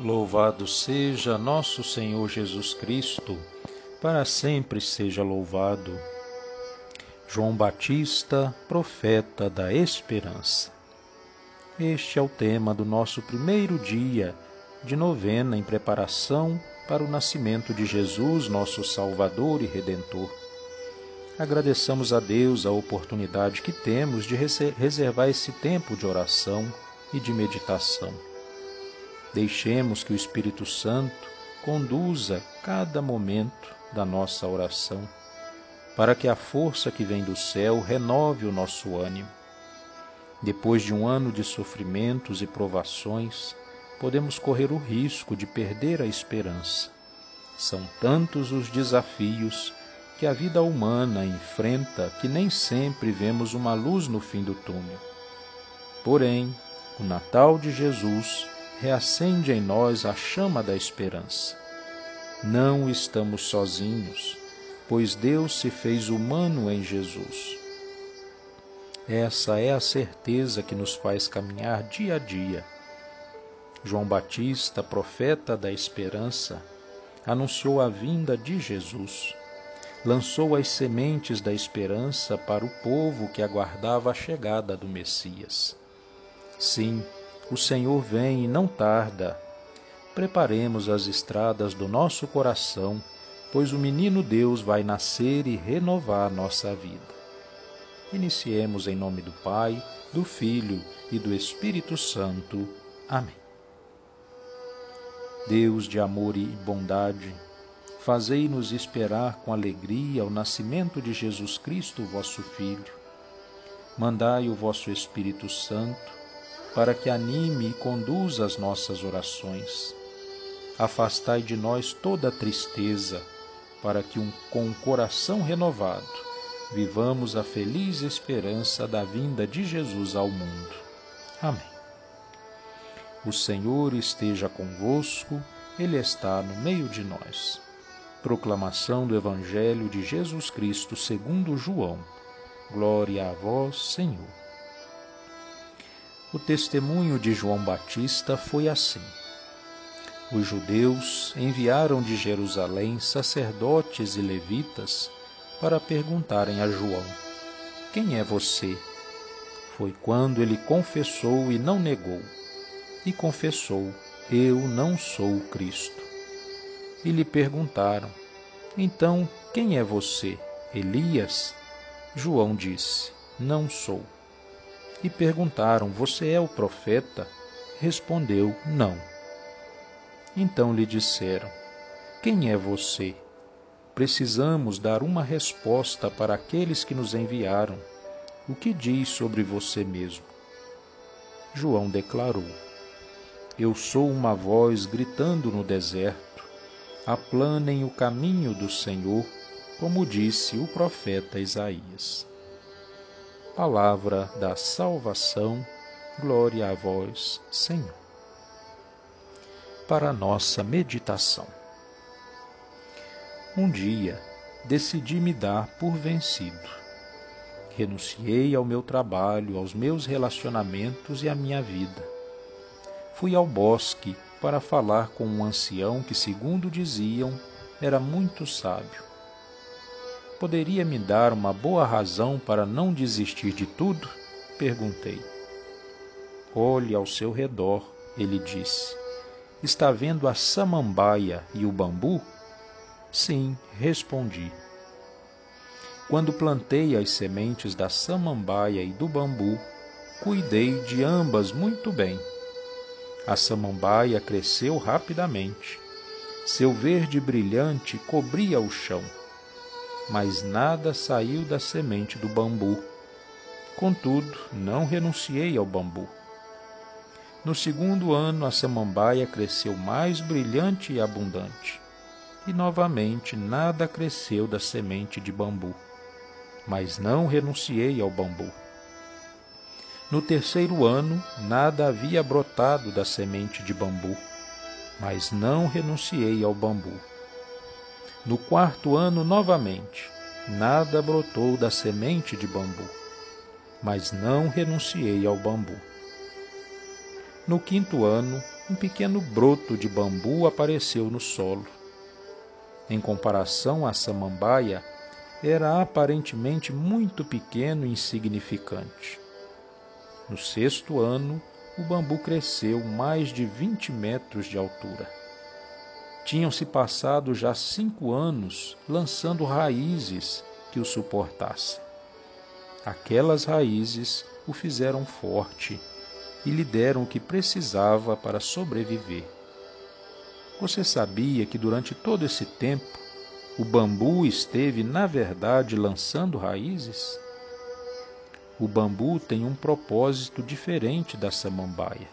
Louvado seja nosso Senhor Jesus Cristo, para sempre seja louvado. João Batista, profeta da esperança. Este é o tema do nosso primeiro dia de novena em preparação para o nascimento de Jesus, nosso Salvador e Redentor. Agradeçamos a Deus a oportunidade que temos de reservar esse tempo de oração e de meditação Deixemos que o Espírito Santo conduza cada momento da nossa oração, para que a força que vem do céu renove o nosso ânimo. Depois de um ano de sofrimentos e provações, podemos correr o risco de perder a esperança. São tantos os desafios que a vida humana enfrenta que nem sempre vemos uma luz no fim do túnel. Porém, o Natal de Jesus reacende em nós a chama da esperança. Não estamos sozinhos, pois Deus se fez humano em Jesus. Essa é a certeza que nos faz caminhar dia a dia. João Batista, profeta da esperança, anunciou a vinda de Jesus. Lançou as sementes da esperança para o povo que aguardava a chegada do Messias. Sim, o Senhor vem e não tarda. Preparemos as estradas do nosso coração, pois o menino Deus vai nascer e renovar nossa vida. Iniciemos em nome do Pai, do Filho e do Espírito Santo. Amém. Deus de amor e bondade, fazei-nos esperar com alegria o nascimento de Jesus Cristo, vosso Filho. Mandai o vosso Espírito Santo para que anime e conduza as nossas orações. Afastai de nós toda tristeza, para que um, com um coração renovado vivamos a feliz esperança da vinda de Jesus ao mundo. Amém. O Senhor esteja convosco, Ele está no meio de nós. Proclamação do Evangelho de Jesus Cristo segundo João. Glória a vós, Senhor. O testemunho de João Batista foi assim. Os judeus enviaram de Jerusalém sacerdotes e levitas para perguntarem a João: Quem é você? Foi quando ele confessou e não negou. E confessou: Eu não sou o Cristo. E lhe perguntaram: Então, quem é você? Elias? João disse: Não sou e perguntaram: Você é o profeta? Respondeu: Não. Então lhe disseram: Quem é você? Precisamos dar uma resposta para aqueles que nos enviaram. O que diz sobre você mesmo? João declarou: Eu sou uma voz gritando no deserto: Aplanem o caminho do Senhor, como disse o profeta Isaías palavra da salvação. Glória a vós, Senhor. Para nossa meditação. Um dia decidi me dar por vencido. Renunciei ao meu trabalho, aos meus relacionamentos e à minha vida. Fui ao bosque para falar com um ancião que, segundo diziam, era muito sábio Poderia me dar uma boa razão para não desistir de tudo? Perguntei. Olhe ao seu redor, ele disse. Está vendo a samambaia e o bambu? Sim, respondi. Quando plantei as sementes da samambaia e do bambu, cuidei de ambas muito bem. A samambaia cresceu rapidamente. Seu verde brilhante cobria o chão mas nada saiu da semente do bambu. Contudo, não renunciei ao bambu. No segundo ano, a samambaia cresceu mais brilhante e abundante. E novamente nada cresceu da semente de bambu. Mas não renunciei ao bambu. No terceiro ano, nada havia brotado da semente de bambu. Mas não renunciei ao bambu. No quarto ano, novamente, nada brotou da semente de bambu, mas não renunciei ao bambu. No quinto ano, um pequeno broto de bambu apareceu no solo. Em comparação à samambaia, era aparentemente muito pequeno e insignificante. No sexto ano, o bambu cresceu mais de 20 metros de altura. Tinham-se passado já cinco anos lançando raízes que o suportassem. Aquelas raízes o fizeram forte e lhe deram o que precisava para sobreviver. Você sabia que durante todo esse tempo o bambu esteve, na verdade, lançando raízes? O bambu tem um propósito diferente da samambaia.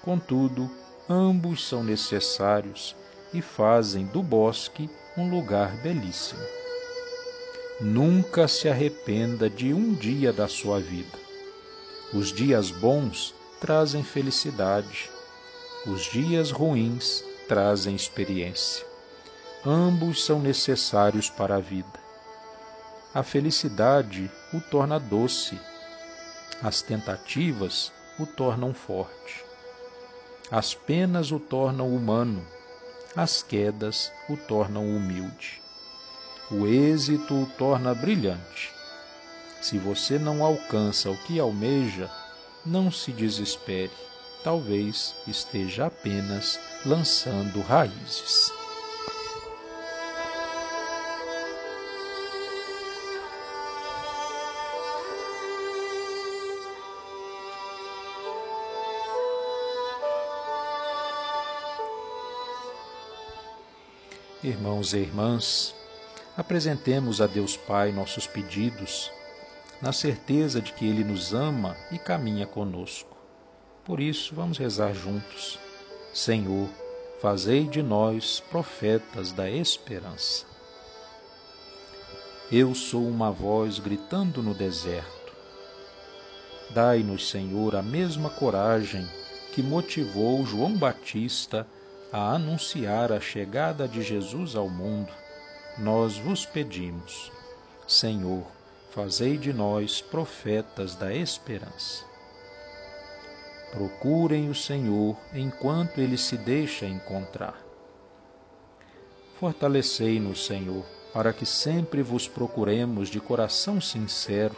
Contudo, ambos são necessários e fazem do bosque um lugar belíssimo. Nunca se arrependa de um dia da sua vida. Os dias bons trazem felicidade, os dias ruins trazem experiência. Ambos são necessários para a vida. A felicidade o torna doce, as tentativas o tornam forte, as penas o tornam humano, as quedas o tornam humilde, o êxito o torna brilhante. Se você não alcança o que almeja, não se desespere, talvez esteja apenas lançando raízes. Irmãos e irmãs, apresentemos a Deus Pai nossos pedidos, na certeza de que Ele nos ama e caminha conosco. Por isso, vamos rezar juntos. Senhor, fazei de nós profetas da esperança. Eu sou uma voz gritando no deserto. Dai-nos, Senhor, a mesma coragem que motivou João Batista a anunciar a chegada de Jesus ao mundo, nós vos pedimos, Senhor, fazei de nós profetas da esperança. Procurem o Senhor enquanto ele se deixa encontrar. Fortalecei-nos, Senhor, para que sempre vos procuremos de coração sincero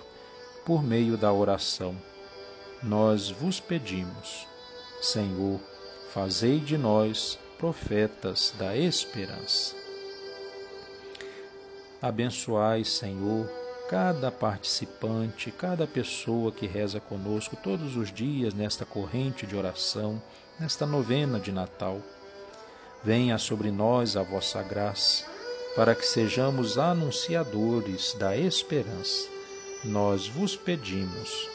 por meio da oração. Nós vos pedimos, Senhor, fazei de nós profetas da esperança. Abençoai, Senhor, cada participante, cada pessoa que reza conosco todos os dias nesta corrente de oração, nesta novena de Natal. Venha sobre nós a vossa graça, para que sejamos anunciadores da esperança. Nós vos pedimos,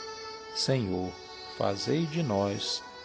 Senhor, fazei de nós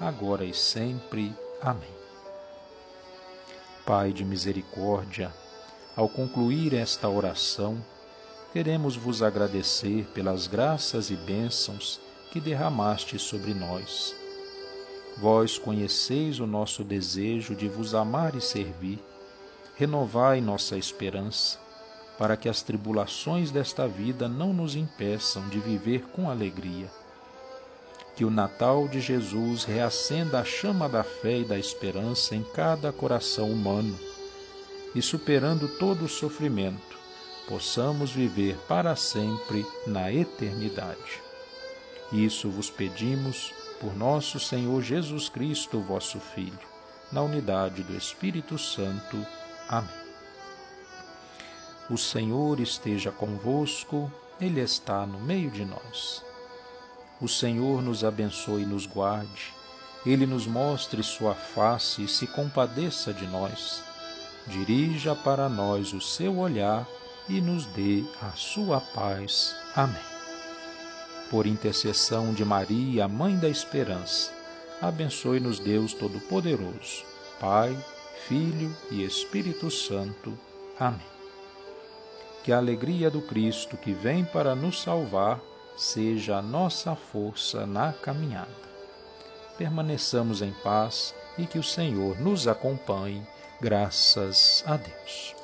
agora e sempre. Amém. Pai de misericórdia, ao concluir esta oração, queremos vos agradecer pelas graças e bênçãos que derramaste sobre nós. Vós conheceis o nosso desejo de vos amar e servir. Renovai nossa esperança, para que as tribulações desta vida não nos impeçam de viver com alegria que o Natal de Jesus reacenda a chama da fé e da esperança em cada coração humano e, superando todo o sofrimento, possamos viver para sempre na eternidade. Isso vos pedimos por nosso Senhor Jesus Cristo, vosso Filho, na unidade do Espírito Santo. Amém. O Senhor esteja convosco, Ele está no meio de nós. O Senhor nos abençoe e nos guarde, Ele nos mostre sua face e se compadeça de nós. Dirija para nós o seu olhar e nos dê a sua paz. Amém. Por intercessão de Maria, Mãe da Esperança, abençoe-nos Deus Todo-Poderoso, Pai, Filho e Espírito Santo. Amém. Que a alegria do Cristo que vem para nos salvar seja a nossa força na caminhada. Permaneçamos em paz e que o Senhor nos acompanhe, graças a Deus.